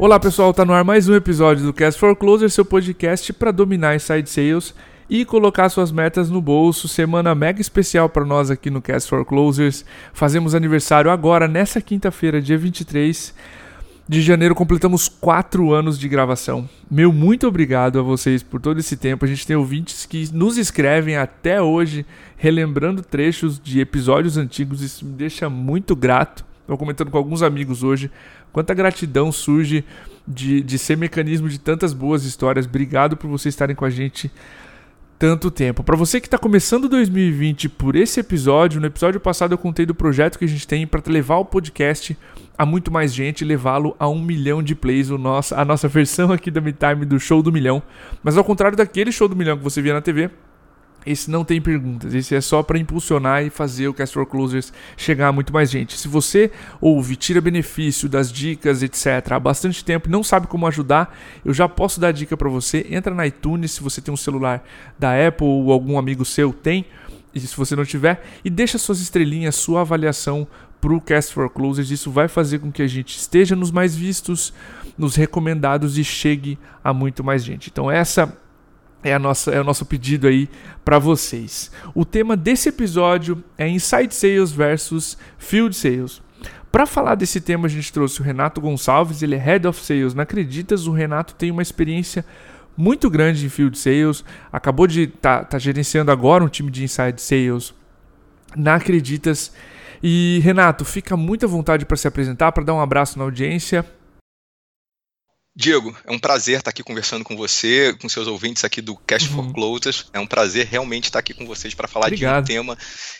Olá pessoal, tá no ar mais um episódio do Cast for Closer, seu podcast para dominar inside sales e colocar suas metas no bolso. Semana mega especial para nós aqui no Cast for Closers. Fazemos aniversário agora, nessa quinta-feira, dia 23 de janeiro, completamos quatro anos de gravação. Meu muito obrigado a vocês por todo esse tempo. A gente tem ouvintes que nos escrevem até hoje, relembrando trechos de episódios antigos. Isso me deixa muito grato. Estou comentando com alguns amigos hoje Quanta gratidão surge de, de ser mecanismo de tantas boas histórias. Obrigado por vocês estarem com a gente tanto tempo. Para você que está começando 2020 por esse episódio, no episódio passado eu contei do projeto que a gente tem para levar o podcast a muito mais gente, levá-lo a um milhão de plays, o nosso, a nossa versão aqui da MeTime do Show do Milhão. Mas ao contrário daquele Show do Milhão que você via na TV, esse não tem perguntas, esse é só para impulsionar e fazer o Cast for Closers chegar a muito mais gente. Se você ouve, tira benefício das dicas, etc., há bastante tempo e não sabe como ajudar, eu já posso dar dica para você. Entra na iTunes, se você tem um celular da Apple ou algum amigo seu tem, e se você não tiver, e deixa suas estrelinhas, sua avaliação para o Cast for Closers. Isso vai fazer com que a gente esteja nos mais vistos, nos recomendados e chegue a muito mais gente. Então, essa é, a nossa, é o nosso pedido aí para vocês. O tema desse episódio é Inside Sales versus Field Sales. Para falar desse tema, a gente trouxe o Renato Gonçalves, ele é Head of Sales na Acreditas. O Renato tem uma experiência muito grande em Field Sales, acabou de estar tá, tá gerenciando agora um time de Inside Sales na Acreditas. E Renato, fica muita vontade para se apresentar, para dar um abraço na audiência. Diego, é um prazer estar aqui conversando com você, com seus ouvintes aqui do Cash uhum. for Closers. É um prazer realmente estar aqui com vocês para falar Obrigado. de um tema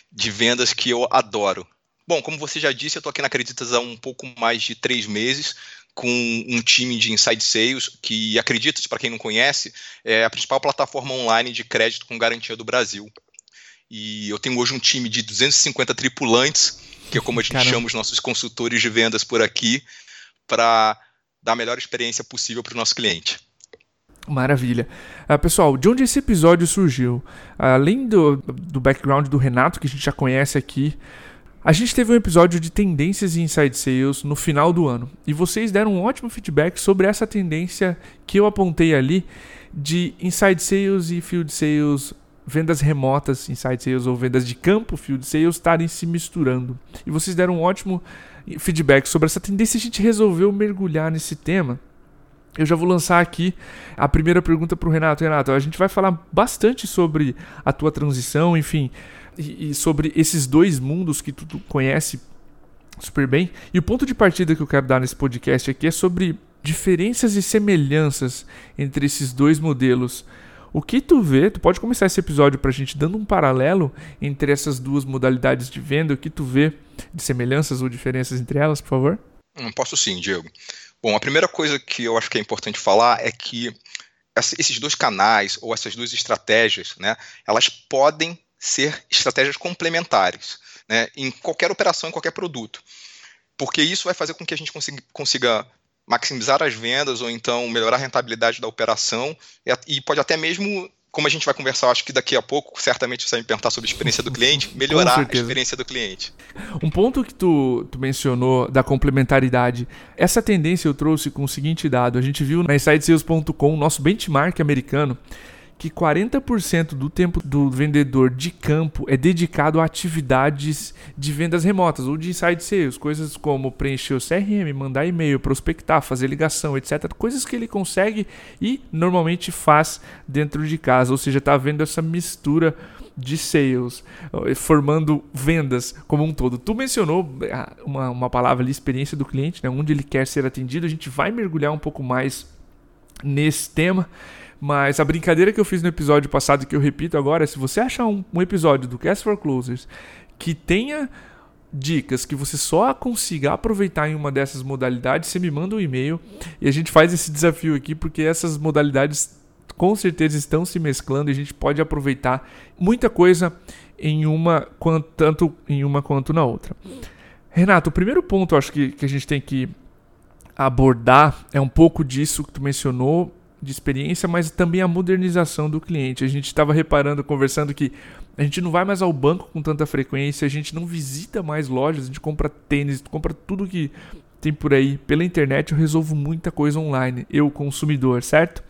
de vendas que eu adoro. Bom, como você já disse, eu estou aqui na Acreditas há um pouco mais de três meses, com um time de inside sales, que Acreditas, para quem não conhece, é a principal plataforma online de crédito com garantia do Brasil. E eu tenho hoje um time de 250 tripulantes, que é como a gente Caramba. chama os nossos consultores de vendas por aqui, para dar a melhor experiência possível para o nosso cliente. Maravilha. Uh, pessoal, de onde esse episódio surgiu? Além do, do background do Renato, que a gente já conhece aqui, a gente teve um episódio de tendências e inside sales no final do ano. E vocês deram um ótimo feedback sobre essa tendência que eu apontei ali de inside sales e field sales, vendas remotas, inside sales ou vendas de campo, field sales, estarem se misturando. E vocês deram um ótimo feedback sobre essa tendência, a gente resolveu mergulhar nesse tema. Eu já vou lançar aqui a primeira pergunta para o Renato. Renato, a gente vai falar bastante sobre a tua transição, enfim, e, e sobre esses dois mundos que tu, tu conhece super bem. E o ponto de partida que eu quero dar nesse podcast aqui é sobre diferenças e semelhanças entre esses dois modelos o que tu vê, tu pode começar esse episódio para a gente dando um paralelo entre essas duas modalidades de venda, o que tu vê de semelhanças ou diferenças entre elas, por favor? Hum, posso sim, Diego. Bom, a primeira coisa que eu acho que é importante falar é que esses dois canais ou essas duas estratégias, né, elas podem ser estratégias complementares, né, em qualquer operação, em qualquer produto, porque isso vai fazer com que a gente consiga, consiga maximizar as vendas ou então melhorar a rentabilidade da operação. E pode até mesmo como a gente vai conversar, acho que daqui a pouco, certamente você vai me perguntar sobre a experiência do cliente, melhorar a experiência do cliente. Um ponto que tu, tu mencionou da complementaridade, essa tendência eu trouxe com o seguinte dado, a gente viu na InsideSales.com, nosso benchmark americano, que 40% do tempo do vendedor de campo é dedicado a atividades de vendas remotas ou de inside sales, coisas como preencher o CRM, mandar e-mail, prospectar, fazer ligação, etc. Coisas que ele consegue e normalmente faz dentro de casa, ou seja, está vendo essa mistura de sales, eh, formando vendas como um todo. Tu mencionou ah, uma, uma palavra ali, experiência do cliente, né, onde ele quer ser atendido. A gente vai mergulhar um pouco mais nesse tema. Mas a brincadeira que eu fiz no episódio passado, que eu repito agora, é se você achar um, um episódio do Cast for Closers que tenha dicas que você só consiga aproveitar em uma dessas modalidades, você me manda um e-mail e a gente faz esse desafio aqui, porque essas modalidades com certeza estão se mesclando e a gente pode aproveitar muita coisa em uma, tanto em uma quanto na outra. Renato, o primeiro ponto acho que, que a gente tem que abordar é um pouco disso que tu mencionou de experiência, mas também a modernização do cliente. A gente estava reparando, conversando que a gente não vai mais ao banco com tanta frequência, a gente não visita mais lojas, a gente compra tênis, compra tudo que tem por aí. Pela internet eu resolvo muita coisa online, eu consumidor, certo?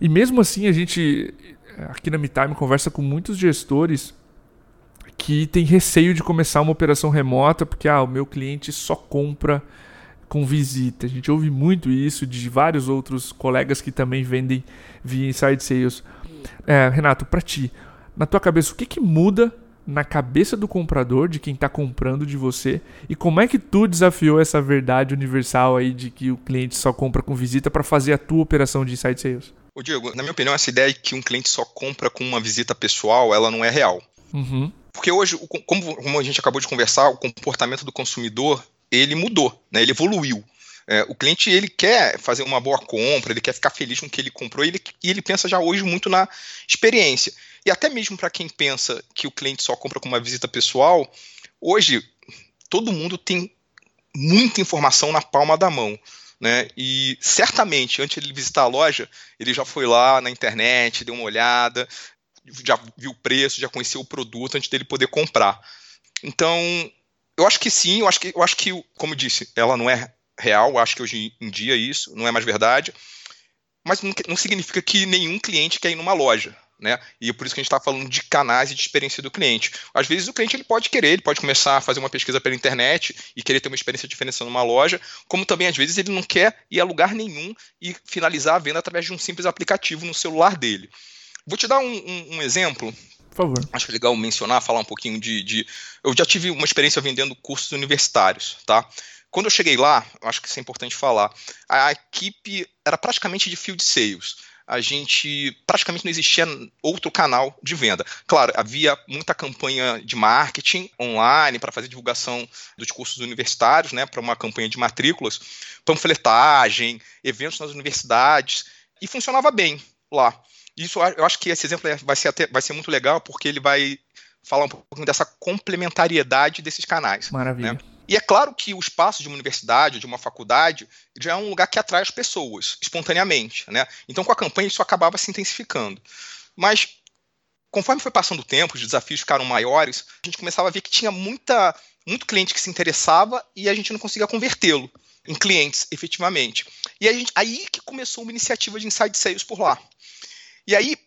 E mesmo assim a gente aqui na MeTime conversa com muitos gestores que tem receio de começar uma operação remota porque ah, o meu cliente só compra com visita. A gente ouve muito isso de vários outros colegas que também vendem via Inside Sales. É, Renato, para ti, na tua cabeça, o que, que muda na cabeça do comprador, de quem está comprando de você, e como é que tu desafiou essa verdade universal aí de que o cliente só compra com visita para fazer a tua operação de Inside Sales? Ô Diego, na minha opinião, essa ideia de que um cliente só compra com uma visita pessoal, ela não é real. Uhum. Porque hoje, como, como a gente acabou de conversar, o comportamento do consumidor ele mudou, né? ele evoluiu. É, o cliente ele quer fazer uma boa compra, ele quer ficar feliz com o que ele comprou e ele, e ele pensa já hoje muito na experiência. E até mesmo para quem pensa que o cliente só compra com uma visita pessoal, hoje todo mundo tem muita informação na palma da mão. Né? E certamente, antes de ele visitar a loja, ele já foi lá na internet, deu uma olhada, já viu o preço, já conheceu o produto antes dele poder comprar. Então, eu acho que sim, eu acho que, eu acho que como disse, ela não é real, eu acho que hoje em dia isso não é mais verdade, mas não, não significa que nenhum cliente quer ir numa loja. Né? E é por isso que a gente está falando de canais e de experiência do cliente. Às vezes o cliente ele pode querer, ele pode começar a fazer uma pesquisa pela internet e querer ter uma experiência diferente numa loja, como também às vezes ele não quer ir a lugar nenhum e finalizar a venda através de um simples aplicativo no celular dele. Vou te dar um, um, um exemplo favor. Acho legal mencionar, falar um pouquinho de, de, Eu já tive uma experiência vendendo cursos universitários, tá? Quando eu cheguei lá, acho que isso é importante falar, a equipe era praticamente de field sales. A gente praticamente não existia outro canal de venda. Claro, havia muita campanha de marketing online para fazer divulgação dos cursos universitários, né, para uma campanha de matrículas, panfletagem, eventos nas universidades, e funcionava bem lá. Isso eu acho que esse exemplo é, vai ser, até, vai ser muito legal porque ele vai falar um pouquinho dessa complementariedade desses canais. Maravilha. Né? E é claro que o espaço de uma universidade, de uma faculdade, já é um lugar que atrai as pessoas espontaneamente. Né? Então, com a campanha, isso acabava se intensificando. Mas, conforme foi passando o tempo, os desafios ficaram maiores, a gente começava a ver que tinha muita, muito cliente que se interessava e a gente não conseguia convertê-lo em clientes efetivamente. E a gente, aí que começou uma iniciativa de inside sales por lá. E aí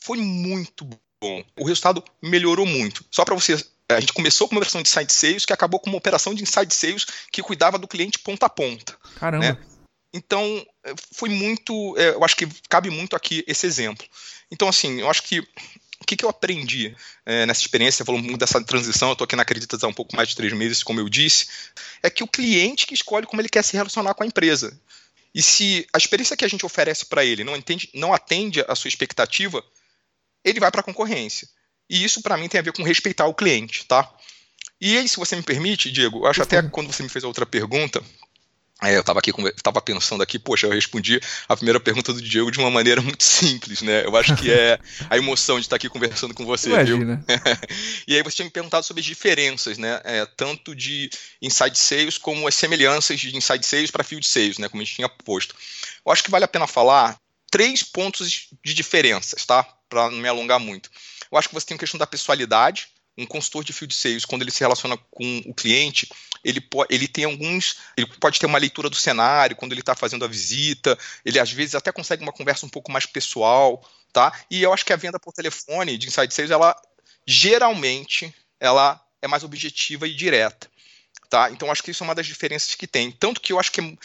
foi muito bom. O resultado melhorou muito. Só para você a gente começou com uma operação de inside sales que acabou com uma operação de inside sales que cuidava do cliente ponta a ponta. Caramba. Né? Então, eh, foi muito. Eh, eu acho que cabe muito aqui esse exemplo. Então, assim, eu acho que. O que, que eu aprendi é, nessa experiência? Falou muito dessa transição. Eu estou aqui na Acreditas há um pouco mais de três meses, como eu disse. É que o cliente que escolhe como ele quer se relacionar com a empresa. E se a experiência que a gente oferece para ele não, entende, não atende a sua expectativa, ele vai para a concorrência. E isso, para mim, tem a ver com respeitar o cliente, tá? E aí, se você me permite, Diego, acho até quando você me fez a outra pergunta, é, eu estava aqui, estava pensando aqui, poxa, eu respondi a primeira pergunta do Diego de uma maneira muito simples, né? Eu acho que é a emoção de estar aqui conversando com você, Imagina. viu? e aí você tinha me perguntado sobre as diferenças, né? É, tanto de inside sales como as semelhanças de inside sales para field sales, né? Como a gente tinha posto. Eu acho que vale a pena falar três pontos de diferenças, tá? Para não me alongar muito. Eu acho que você tem a questão da pessoalidade, um consultor de field sales, quando ele se relaciona com o cliente, ele, pode, ele tem alguns. Ele pode ter uma leitura do cenário quando ele está fazendo a visita, ele às vezes até consegue uma conversa um pouco mais pessoal, tá? E eu acho que a venda por telefone de inside sales, ela geralmente ela é mais objetiva e direta. Tá? Então acho que isso é uma das diferenças que tem. Tanto que eu acho que,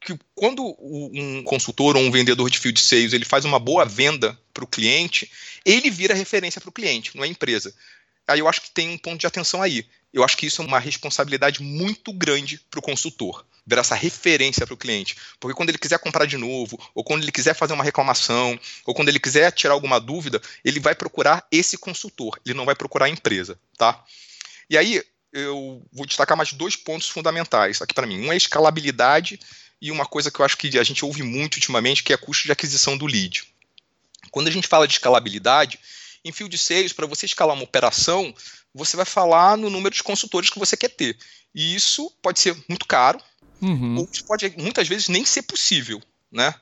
que quando um consultor ou um vendedor de field sales ele faz uma boa venda para o cliente, ele vira referência para o cliente, não é empresa. Aí eu acho que tem um ponto de atenção aí. Eu acho que isso é uma responsabilidade muito grande para o consultor, ver essa referência para o cliente. Porque quando ele quiser comprar de novo, ou quando ele quiser fazer uma reclamação, ou quando ele quiser tirar alguma dúvida, ele vai procurar esse consultor, ele não vai procurar a empresa, tá? E aí eu vou destacar mais dois pontos fundamentais aqui para mim. Um é a escalabilidade e uma coisa que eu acho que a gente ouve muito ultimamente, que é custo de aquisição do lead. Quando a gente fala de escalabilidade, em field sales, para você escalar uma operação, você vai falar no número de consultores que você quer ter. E isso pode ser muito caro, uhum. ou pode muitas vezes nem ser possível, né?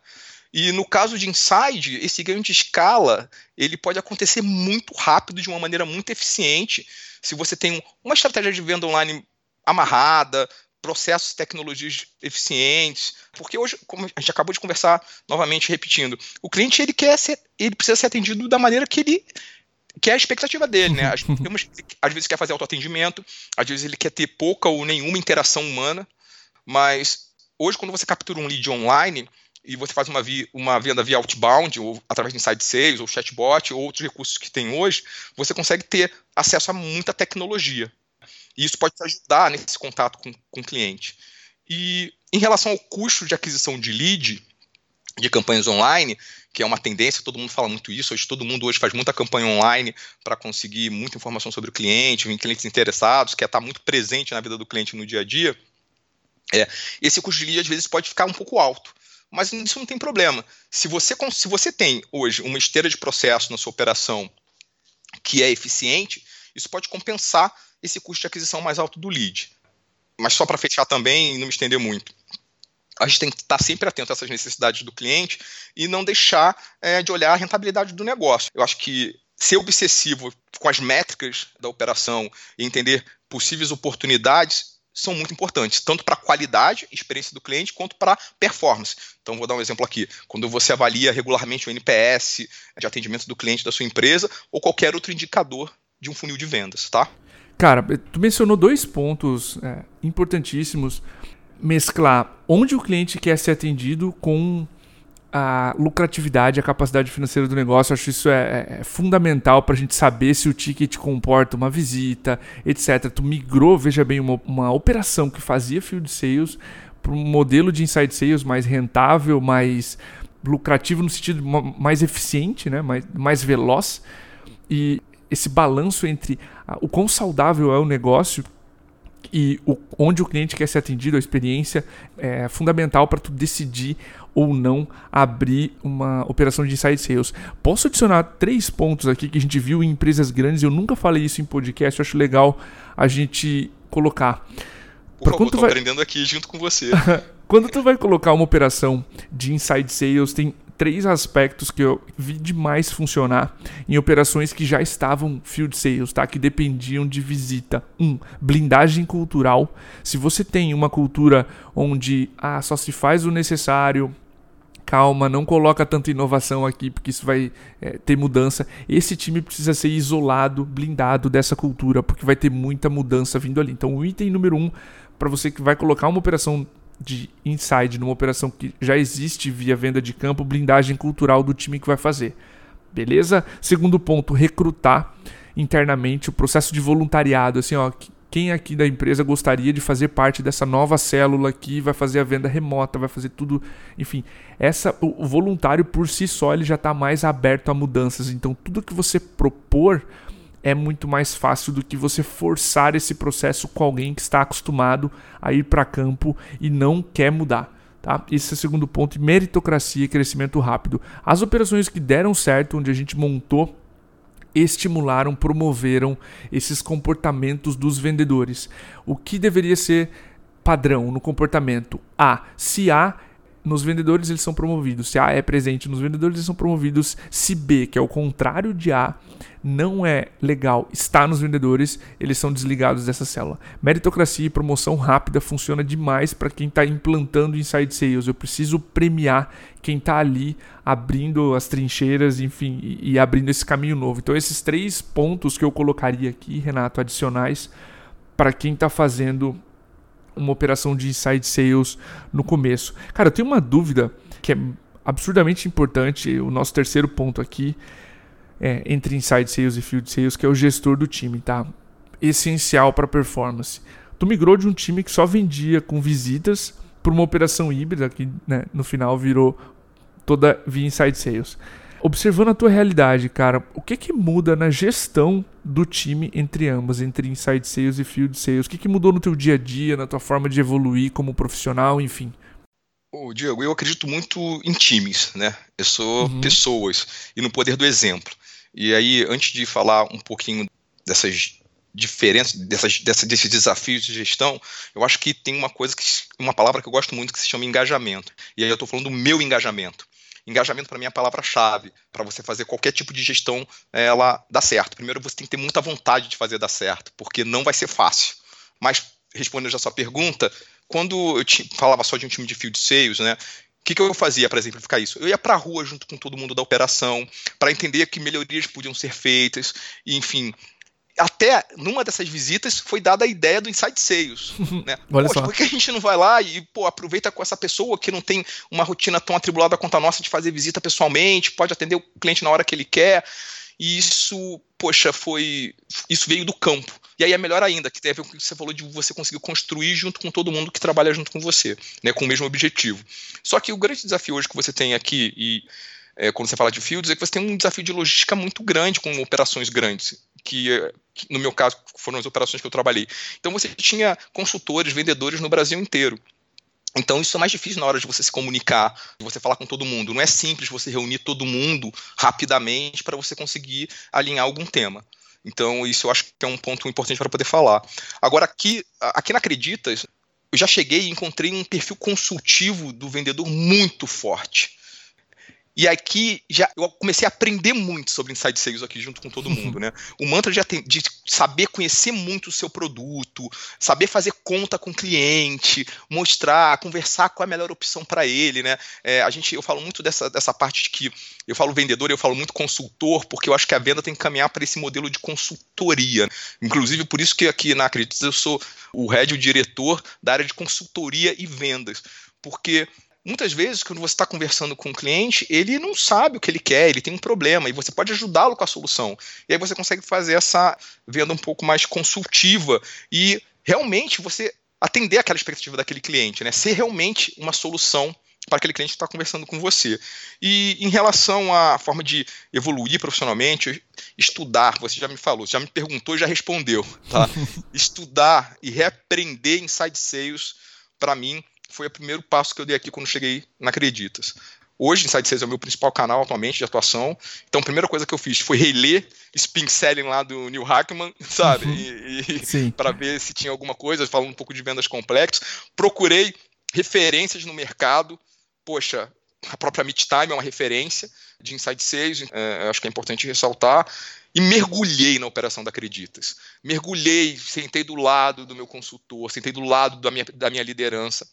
E no caso de inside, esse ganho de escala ele pode acontecer muito rápido, de uma maneira muito eficiente, se você tem uma estratégia de venda online amarrada, processos e tecnologias eficientes, porque hoje, como a gente acabou de conversar novamente repetindo, o cliente ele quer ser, ele precisa ser atendido da maneira que ele que é a expectativa dele, né? Às, às vezes quer fazer autoatendimento, às vezes ele quer ter pouca ou nenhuma interação humana, mas hoje quando você captura um lead online e você faz uma, via, uma venda via outbound, ou através de inside sales, ou chatbot, ou outros recursos que tem hoje, você consegue ter acesso a muita tecnologia. E isso pode te ajudar nesse contato com, com o cliente. E em relação ao custo de aquisição de lead, de campanhas online, que é uma tendência, todo mundo fala muito isso, hoje todo mundo hoje faz muita campanha online para conseguir muita informação sobre o cliente, em clientes interessados, quer estar muito presente na vida do cliente no dia a dia, é, esse custo de lead às vezes pode ficar um pouco alto. Mas isso não tem problema. Se você, se você tem hoje uma esteira de processo na sua operação que é eficiente, isso pode compensar esse custo de aquisição mais alto do lead. Mas só para fechar também e não me estender muito, a gente tem que estar sempre atento a essas necessidades do cliente e não deixar é, de olhar a rentabilidade do negócio. Eu acho que ser obsessivo com as métricas da operação e entender possíveis oportunidades são muito importantes, tanto para a qualidade, experiência do cliente, quanto para performance. Então, vou dar um exemplo aqui. Quando você avalia regularmente o NPS de atendimento do cliente da sua empresa ou qualquer outro indicador de um funil de vendas, tá? Cara, tu mencionou dois pontos é, importantíssimos. Mesclar onde o cliente quer ser atendido com a lucratividade, a capacidade financeira do negócio. Acho isso é, é, é fundamental para a gente saber se o ticket comporta uma visita, etc. Tu migrou, veja bem, uma, uma operação que fazia field sales para um modelo de inside sales mais rentável, mais lucrativo no sentido mais eficiente, né? mais, mais veloz. E esse balanço entre o quão saudável é o negócio e o, onde o cliente quer ser atendido, a experiência é fundamental para tu decidir ou não abrir uma operação de inside sales. Posso adicionar três pontos aqui que a gente viu em empresas grandes, eu nunca falei isso em podcast, eu acho legal a gente colocar. Por favor, tô vai... aprendendo aqui junto com você. quando tu vai colocar uma operação de inside sales, tem três aspectos que eu vi demais funcionar em operações que já estavam field sales, tá? Que dependiam de visita. Um, blindagem cultural. Se você tem uma cultura onde ah, só se faz o necessário, calma, não coloca tanta inovação aqui porque isso vai é, ter mudança. Esse time precisa ser isolado, blindado dessa cultura, porque vai ter muita mudança vindo ali. Então, o item número um para você que vai colocar uma operação de inside numa operação que já existe via venda de campo, blindagem cultural do time que vai fazer. Beleza? Segundo ponto, recrutar internamente o processo de voluntariado, assim, ó, quem aqui da empresa gostaria de fazer parte dessa nova célula que vai fazer a venda remota, vai fazer tudo, enfim, essa o voluntário por si só ele já está mais aberto a mudanças. Então tudo que você propor é muito mais fácil do que você forçar esse processo com alguém que está acostumado a ir para campo e não quer mudar. Tá? Esse é o segundo ponto, meritocracia e crescimento rápido. As operações que deram certo, onde a gente montou, estimularam, promoveram esses comportamentos dos vendedores. O que deveria ser padrão no comportamento? A. Se A nos vendedores eles são promovidos. Se A é presente nos vendedores, eles são promovidos. Se B, que é o contrário de A, não é legal, está nos vendedores, eles são desligados dessa célula. Meritocracia e promoção rápida funciona demais para quem está implantando inside sales. Eu preciso premiar quem está ali abrindo as trincheiras, enfim, e, e abrindo esse caminho novo. Então, esses três pontos que eu colocaria aqui, Renato, adicionais, para quem está fazendo uma operação de inside sales no começo. Cara, eu tenho uma dúvida que é absurdamente importante, o nosso terceiro ponto aqui, é, entre inside sales e field sales, que é o gestor do time, tá? Essencial para performance. Tu migrou de um time que só vendia com visitas para uma operação híbrida que né, no final virou toda via inside sales observando a tua realidade, cara, o que que muda na gestão do time entre ambas, entre inside sales e field sales? O que que mudou no teu dia a dia, na tua forma de evoluir como profissional, enfim? Ô, Diego, eu acredito muito em times, né? Eu sou uhum. pessoas e no poder do exemplo. E aí, antes de falar um pouquinho dessas diferenças, dessas, dessa, desses desafios de gestão, eu acho que tem uma coisa que, uma palavra que eu gosto muito que se chama engajamento. E aí eu estou falando do meu engajamento. Engajamento para mim é a palavra-chave para você fazer qualquer tipo de gestão ela dar certo. Primeiro você tem que ter muita vontade de fazer dar certo, porque não vai ser fácil. Mas respondendo a sua pergunta, quando eu falava só de um time de field sales, né? O que, que, eu fazia para exemplificar isso? Eu ia para a rua junto com todo mundo da operação para entender que melhorias podiam ser feitas, e, enfim. Até numa dessas visitas foi dada a ideia do Inside Sales. Né? Olha só. por que a gente não vai lá e pô, aproveita com essa pessoa que não tem uma rotina tão atribulada quanto a nossa de fazer visita pessoalmente, pode atender o cliente na hora que ele quer? E isso, poxa, foi. Isso veio do campo. E aí é melhor ainda, que tem a ver com o que você falou de você conseguir construir junto com todo mundo que trabalha junto com você, né, com o mesmo objetivo. Só que o grande desafio hoje que você tem aqui, e é, quando você fala de fields, é que você tem um desafio de logística muito grande com operações grandes. Que, no meu caso foram as operações que eu trabalhei. Então você tinha consultores, vendedores no Brasil inteiro. Então isso é mais difícil na hora de você se comunicar, de você falar com todo mundo. Não é simples você reunir todo mundo rapidamente para você conseguir alinhar algum tema. Então isso eu acho que é um ponto importante para poder falar. Agora aqui, aqui na Acreditas, eu já cheguei e encontrei um perfil consultivo do vendedor muito forte. E aqui já eu comecei a aprender muito sobre inside sales aqui junto com todo mundo, né? O mantra de, de, saber conhecer muito o seu produto, saber fazer conta com o cliente, mostrar, conversar com a melhor opção para ele, né? É, a gente, eu falo muito dessa, dessa parte de que eu falo vendedor, eu falo muito consultor, porque eu acho que a venda tem que caminhar para esse modelo de consultoria. Inclusive por isso que aqui na Acreditas eu sou o head, o diretor da área de consultoria e vendas, porque muitas vezes, quando você está conversando com o um cliente, ele não sabe o que ele quer, ele tem um problema, e você pode ajudá-lo com a solução. E aí você consegue fazer essa venda um pouco mais consultiva e realmente você atender aquela expectativa daquele cliente, né? Ser realmente uma solução para aquele cliente que está conversando com você. E em relação à forma de evoluir profissionalmente, estudar, você já me falou, já me perguntou já respondeu, tá? estudar e reaprender inside sales, para mim, foi o primeiro passo que eu dei aqui quando cheguei na Acreditas. Hoje, Inside Sales é o meu principal canal atualmente de atuação. Então, a primeira coisa que eu fiz foi reler Spin Selling lá do Neil Hackman, sabe? Uhum. para ver se tinha alguma coisa, falando um pouco de vendas complexas. Procurei referências no mercado. Poxa, a própria Meet Time é uma referência de Inside Sales, é, acho que é importante ressaltar. E mergulhei na operação da Acreditas. Mergulhei, sentei do lado do meu consultor, sentei do lado da minha, da minha liderança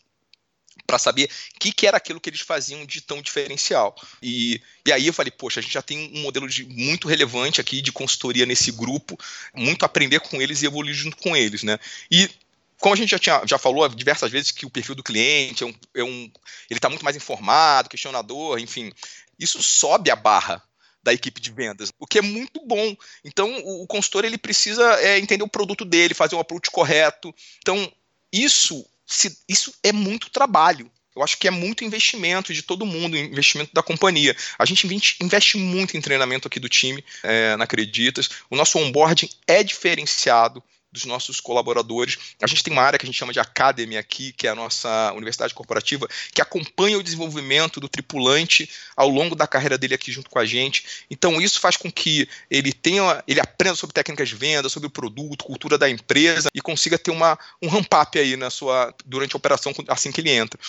para saber o que, que, era aquilo que eles faziam de tão diferencial. E, e aí eu falei, poxa, a gente já tem um modelo de, muito relevante aqui de consultoria nesse grupo, muito aprender com eles e evoluir junto com eles, né? E como a gente já, tinha, já falou diversas vezes que o perfil do cliente é um, é um ele está muito mais informado, questionador, enfim, isso sobe a barra da equipe de vendas, o que é muito bom. Então, o, consultor ele precisa é, entender o produto dele, fazer um approach correto. Então, isso se, isso é muito trabalho. Eu acho que é muito investimento de todo mundo, investimento da companhia. A gente investe muito em treinamento aqui do time, é, na Acreditas. O nosso onboarding é diferenciado dos nossos colaboradores. A gente tem uma área que a gente chama de Academy aqui, que é a nossa universidade corporativa, que acompanha o desenvolvimento do tripulante ao longo da carreira dele aqui junto com a gente. Então isso faz com que ele tenha, ele aprenda sobre técnicas de venda, sobre o produto, cultura da empresa e consiga ter uma, um ramp-up aí na sua durante a operação assim que ele entra.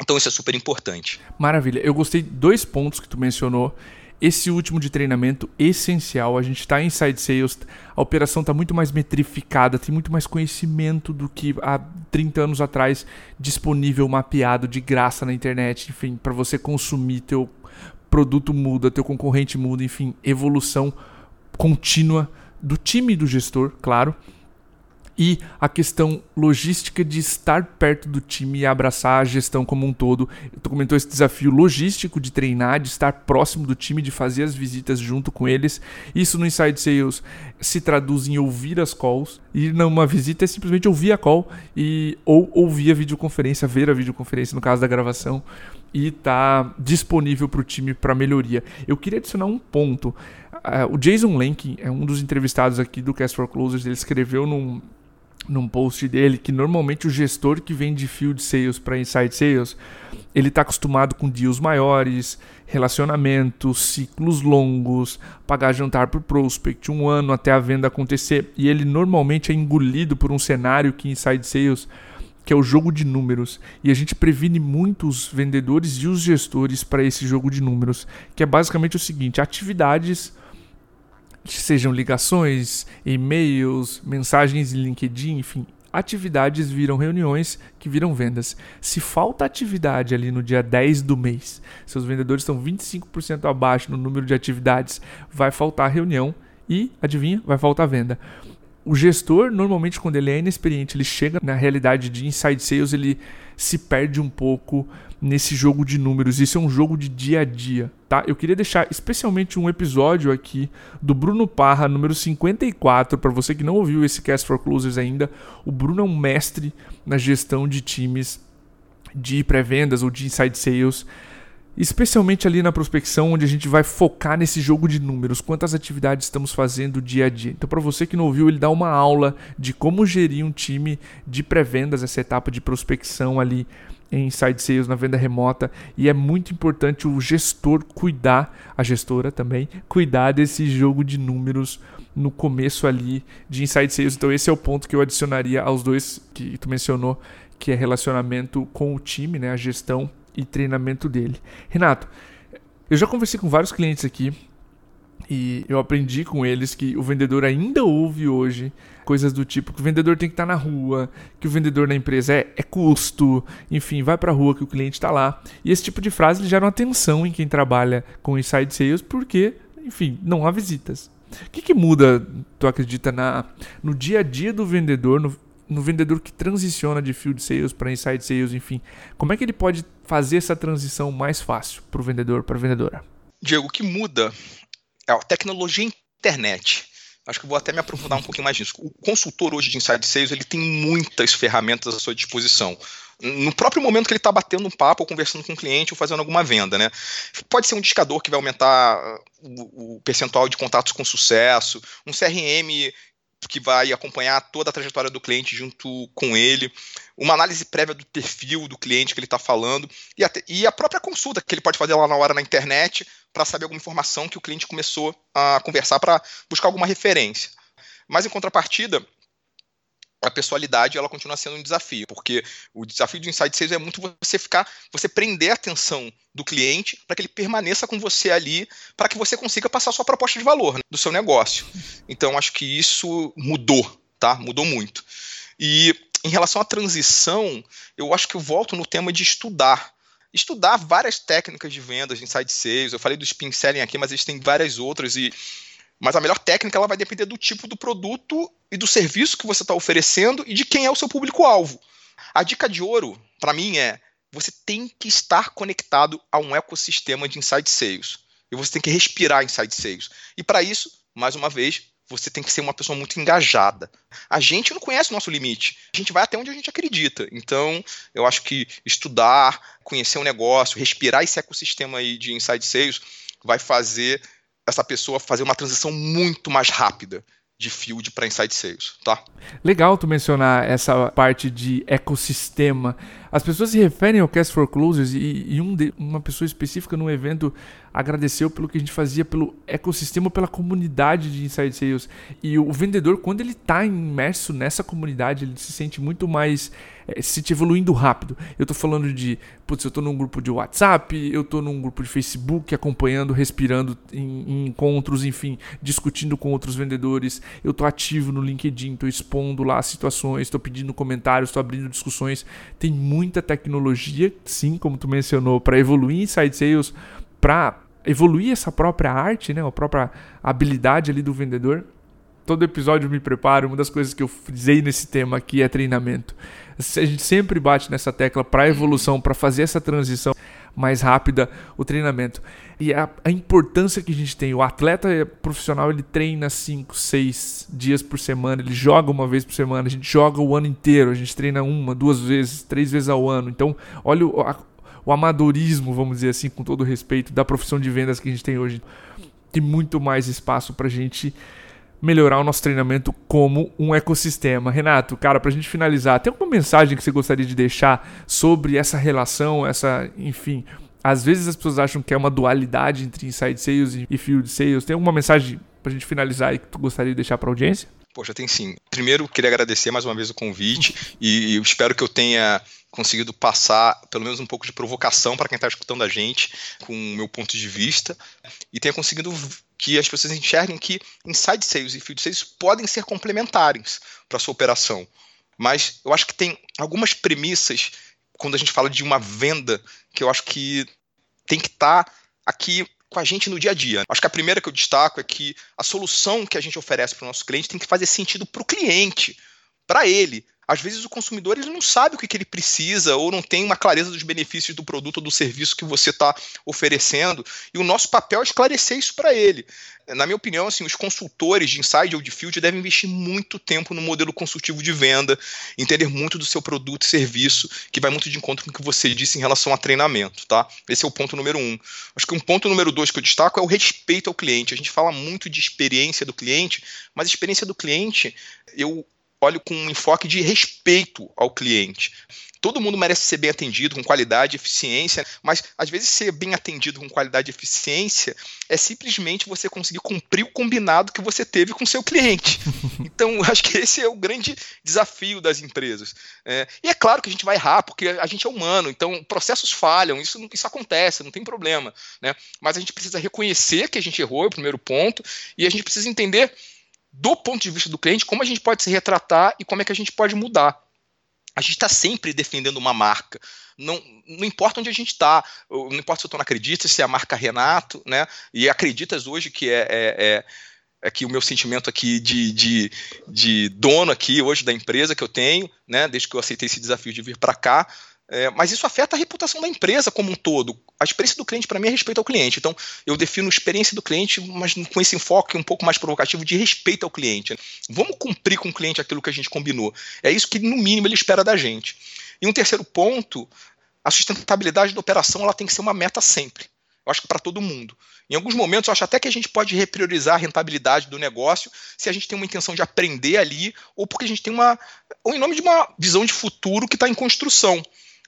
Então isso é super importante. Maravilha. Eu gostei dois pontos que tu mencionou esse último de treinamento essencial. A gente está em Inside Sales, a operação está muito mais metrificada, tem muito mais conhecimento do que há 30 anos atrás disponível, mapeado de graça na internet, enfim, para você consumir teu produto muda, teu concorrente muda, enfim, evolução contínua do time do gestor, claro, e a questão logística de estar perto do time e abraçar a gestão como um todo. Tu comentou esse desafio logístico de treinar, de estar próximo do time, de fazer as visitas junto com eles. Isso no Inside Sales se traduz em ouvir as calls. E numa visita é simplesmente ouvir a call e ou ouvir a videoconferência, ver a videoconferência no caso da gravação e tá disponível para o time para melhoria. Eu queria adicionar um ponto. Uh, o Jason Lenkin é um dos entrevistados aqui do Cast for Closers. Ele escreveu num, num post dele que normalmente o gestor que vem de field sales para inside sales, ele está acostumado com deals maiores, relacionamentos, ciclos longos, pagar jantar para o prospect, um ano até a venda acontecer, e ele normalmente é engolido por um cenário que inside sales que é o jogo de números, e a gente previne muito os vendedores e os gestores para esse jogo de números, que é basicamente o seguinte: atividades sejam ligações, e-mails, mensagens em LinkedIn, enfim, atividades viram reuniões, que viram vendas. Se falta atividade ali no dia 10 do mês, seus vendedores estão 25% abaixo no número de atividades, vai faltar reunião e, adivinha, vai faltar venda. O gestor, normalmente, quando ele é inexperiente, ele chega na realidade de inside sales, ele se perde um pouco nesse jogo de números. Isso é um jogo de dia a dia, tá? Eu queria deixar especialmente um episódio aqui do Bruno Parra, número 54, para você que não ouviu esse Cast for Closers ainda. O Bruno é um mestre na gestão de times de pré-vendas ou de inside sales. Especialmente ali na prospecção, onde a gente vai focar nesse jogo de números, quantas atividades estamos fazendo dia a dia. Então, para você que não ouviu, ele dá uma aula de como gerir um time de pré-vendas, essa etapa de prospecção ali em inside sales na venda remota e é muito importante o gestor cuidar, a gestora também, cuidar desse jogo de números no começo ali de inside sales. Então esse é o ponto que eu adicionaria aos dois que tu mencionou, que é relacionamento com o time, né, a gestão e treinamento dele. Renato, eu já conversei com vários clientes aqui e eu aprendi com eles que o vendedor ainda ouve hoje coisas do tipo que o vendedor tem que estar na rua, que o vendedor na empresa é, é custo, enfim, vai para a rua que o cliente está lá. E esse tipo de frase gera uma atenção em quem trabalha com inside sales porque, enfim, não há visitas. O que, que muda, tu acredita, na, no dia a dia do vendedor, no, no vendedor que transiciona de field sales para inside sales, enfim, como é que ele pode fazer essa transição mais fácil para o vendedor, para a vendedora? Diego, o que muda é a tecnologia internet. Acho que vou até me aprofundar um pouquinho mais nisso. O consultor hoje de Inside Sales ele tem muitas ferramentas à sua disposição. No próprio momento que ele está batendo um papo ou conversando com o um cliente ou fazendo alguma venda, né? Pode ser um indicador que vai aumentar o, o percentual de contatos com sucesso, um CRM que vai acompanhar toda a trajetória do cliente junto com ele, uma análise prévia do perfil do cliente que ele está falando e, até, e, a própria consulta que ele pode fazer lá na hora na internet para saber alguma informação que o cliente começou a conversar para buscar alguma referência. Mas em contrapartida, a pessoalidade ela continua sendo um desafio, porque o desafio do Inside Sales é muito você ficar, você prender a atenção do cliente para que ele permaneça com você ali, para que você consiga passar sua proposta de valor né, do seu negócio. Então acho que isso mudou, tá? Mudou muito. E em relação à transição, eu acho que eu volto no tema de estudar. Estudar várias técnicas de vendas de inside sales. Eu falei do spin selling aqui, mas existem várias outras e mas a melhor técnica ela vai depender do tipo do produto e do serviço que você está oferecendo e de quem é o seu público-alvo. A dica de ouro, para mim, é você tem que estar conectado a um ecossistema de inside sales. E você tem que respirar inside sales. E para isso, mais uma vez, você tem que ser uma pessoa muito engajada. A gente não conhece o nosso limite. A gente vai até onde a gente acredita. Então, eu acho que estudar, conhecer o um negócio, respirar esse ecossistema aí de inside sales vai fazer essa pessoa fazer uma transição muito mais rápida de field para inside sales, tá? Legal tu mencionar essa parte de ecossistema. As pessoas se referem ao Cast for Closers e, e um de, uma pessoa específica no evento agradeceu pelo que a gente fazia pelo ecossistema, pela comunidade de Inside Sales. E o vendedor, quando ele está imerso nessa comunidade, ele se sente muito mais é, se sente evoluindo rápido. Eu estou falando de, putz, eu estou num grupo de WhatsApp, eu estou num grupo de Facebook acompanhando, respirando em, em encontros, enfim, discutindo com outros vendedores. Eu estou ativo no LinkedIn, estou expondo lá situações, estou pedindo comentários, estou abrindo discussões. Tem muita tecnologia, sim, como tu mencionou, para evoluir inside sales, para evoluir essa própria arte, né, a própria habilidade ali do vendedor. Todo episódio eu me preparo, uma das coisas que eu frisei nesse tema aqui é treinamento. A gente sempre bate nessa tecla para evolução, para fazer essa transição mais rápida, o treinamento. E a, a, importância que a gente tem. O atleta profissional ele treina 5, 6 dias por semana, ele joga uma vez por semana, a gente joga o ano inteiro, a gente treina uma, duas vezes, três vezes ao ano. Então, olha o, a, o amadorismo, vamos dizer assim, com todo respeito, da profissão de vendas que a gente tem hoje. Tem muito mais espaço para a gente melhorar o nosso treinamento como um ecossistema. Renato, cara, para a gente finalizar, tem alguma mensagem que você gostaria de deixar sobre essa relação, essa, enfim, às vezes as pessoas acham que é uma dualidade entre inside sales e field sales. Tem alguma mensagem para a gente finalizar aí que tu gostaria de deixar para a audiência? Poxa, tem sim. Primeiro, queria agradecer mais uma vez o convite e espero que eu tenha conseguido passar pelo menos um pouco de provocação para quem está escutando a gente com o meu ponto de vista e tenha conseguido que as pessoas enxerguem que inside sales e field sales podem ser complementares para sua operação. Mas eu acho que tem algumas premissas quando a gente fala de uma venda que eu acho que tem que estar tá aqui com a gente no dia a dia. Acho que a primeira que eu destaco é que a solução que a gente oferece para o nosso cliente tem que fazer sentido para o cliente, para ele. Às vezes o consumidor ele não sabe o que, que ele precisa ou não tem uma clareza dos benefícios do produto ou do serviço que você está oferecendo. E o nosso papel é esclarecer isso para ele. Na minha opinião, assim, os consultores de inside ou de field devem investir muito tempo no modelo consultivo de venda, entender muito do seu produto e serviço, que vai muito de encontro com o que você disse em relação a treinamento, tá? Esse é o ponto número um. Acho que um ponto número dois que eu destaco é o respeito ao cliente. A gente fala muito de experiência do cliente, mas a experiência do cliente, eu olho com um enfoque de respeito ao cliente. Todo mundo merece ser bem atendido, com qualidade e eficiência, mas às vezes ser bem atendido com qualidade e eficiência é simplesmente você conseguir cumprir o combinado que você teve com o seu cliente. Então, acho que esse é o grande desafio das empresas. É, e é claro que a gente vai errar, porque a gente é humano, então processos falham, isso, isso acontece, não tem problema. Né? Mas a gente precisa reconhecer que a gente errou, é o primeiro ponto, e a gente precisa entender do ponto de vista do cliente, como a gente pode se retratar e como é que a gente pode mudar. A gente está sempre defendendo uma marca. Não, não importa onde a gente está, não importa se eu estou na Acreditas, se é a marca Renato, né? E Acreditas hoje que é, é, é é que o meu sentimento aqui de, de, de, dono aqui hoje da empresa que eu tenho, né, desde que eu aceitei esse desafio de vir para cá, é, mas isso afeta a reputação da empresa como um todo. A experiência do cliente, para mim, é respeito ao cliente. Então, eu defino experiência do cliente, mas com esse enfoque um pouco mais provocativo de respeito ao cliente. Vamos cumprir com o cliente aquilo que a gente combinou. É isso que, no mínimo, ele espera da gente. E um terceiro ponto, a sustentabilidade da operação ela tem que ser uma meta sempre. Eu acho que para todo mundo. Em alguns momentos, eu acho até que a gente pode repriorizar a rentabilidade do negócio se a gente tem uma intenção de aprender ali, ou porque a gente tem uma. ou em nome de uma visão de futuro que está em construção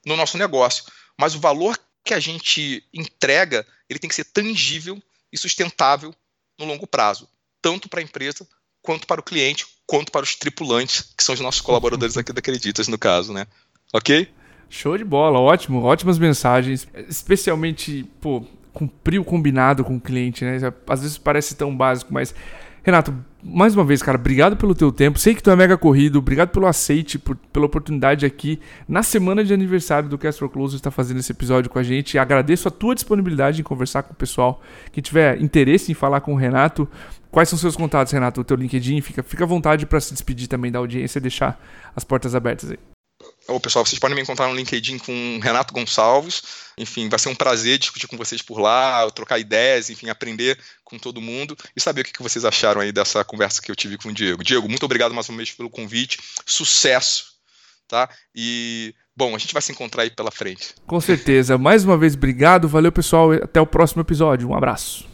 no nosso negócio. Mas o valor que a gente entrega, ele tem que ser tangível e sustentável no longo prazo, tanto para a empresa quanto para o cliente, quanto para os tripulantes, que são os nossos colaboradores aqui da Acreditas, no caso, né? Ok? Show de bola, ótimo, ótimas mensagens, especialmente, pô, cumprir o combinado com o cliente, né? Às vezes parece tão básico, mas Renato, mais uma vez, cara, obrigado pelo teu tempo. Sei que tu é mega corrido, obrigado pelo aceite, por, pela oportunidade aqui na semana de aniversário do Cast for Close estar fazendo esse episódio com a gente. Agradeço a tua disponibilidade em conversar com o pessoal. Quem tiver interesse em falar com o Renato, quais são seus contatos, Renato? O teu LinkedIn, fica, fica à vontade para se despedir também da audiência e deixar as portas abertas aí. Ô, pessoal, vocês podem me encontrar no LinkedIn com Renato Gonçalves. Enfim, vai ser um prazer discutir com vocês por lá, trocar ideias, enfim, aprender com todo mundo e saber o que vocês acharam aí dessa conversa que eu tive com o Diego. Diego, muito obrigado mais uma vez pelo convite. Sucesso, tá? E bom, a gente vai se encontrar aí pela frente. Com certeza. Mais uma vez, obrigado. Valeu, pessoal. Até o próximo episódio. Um abraço.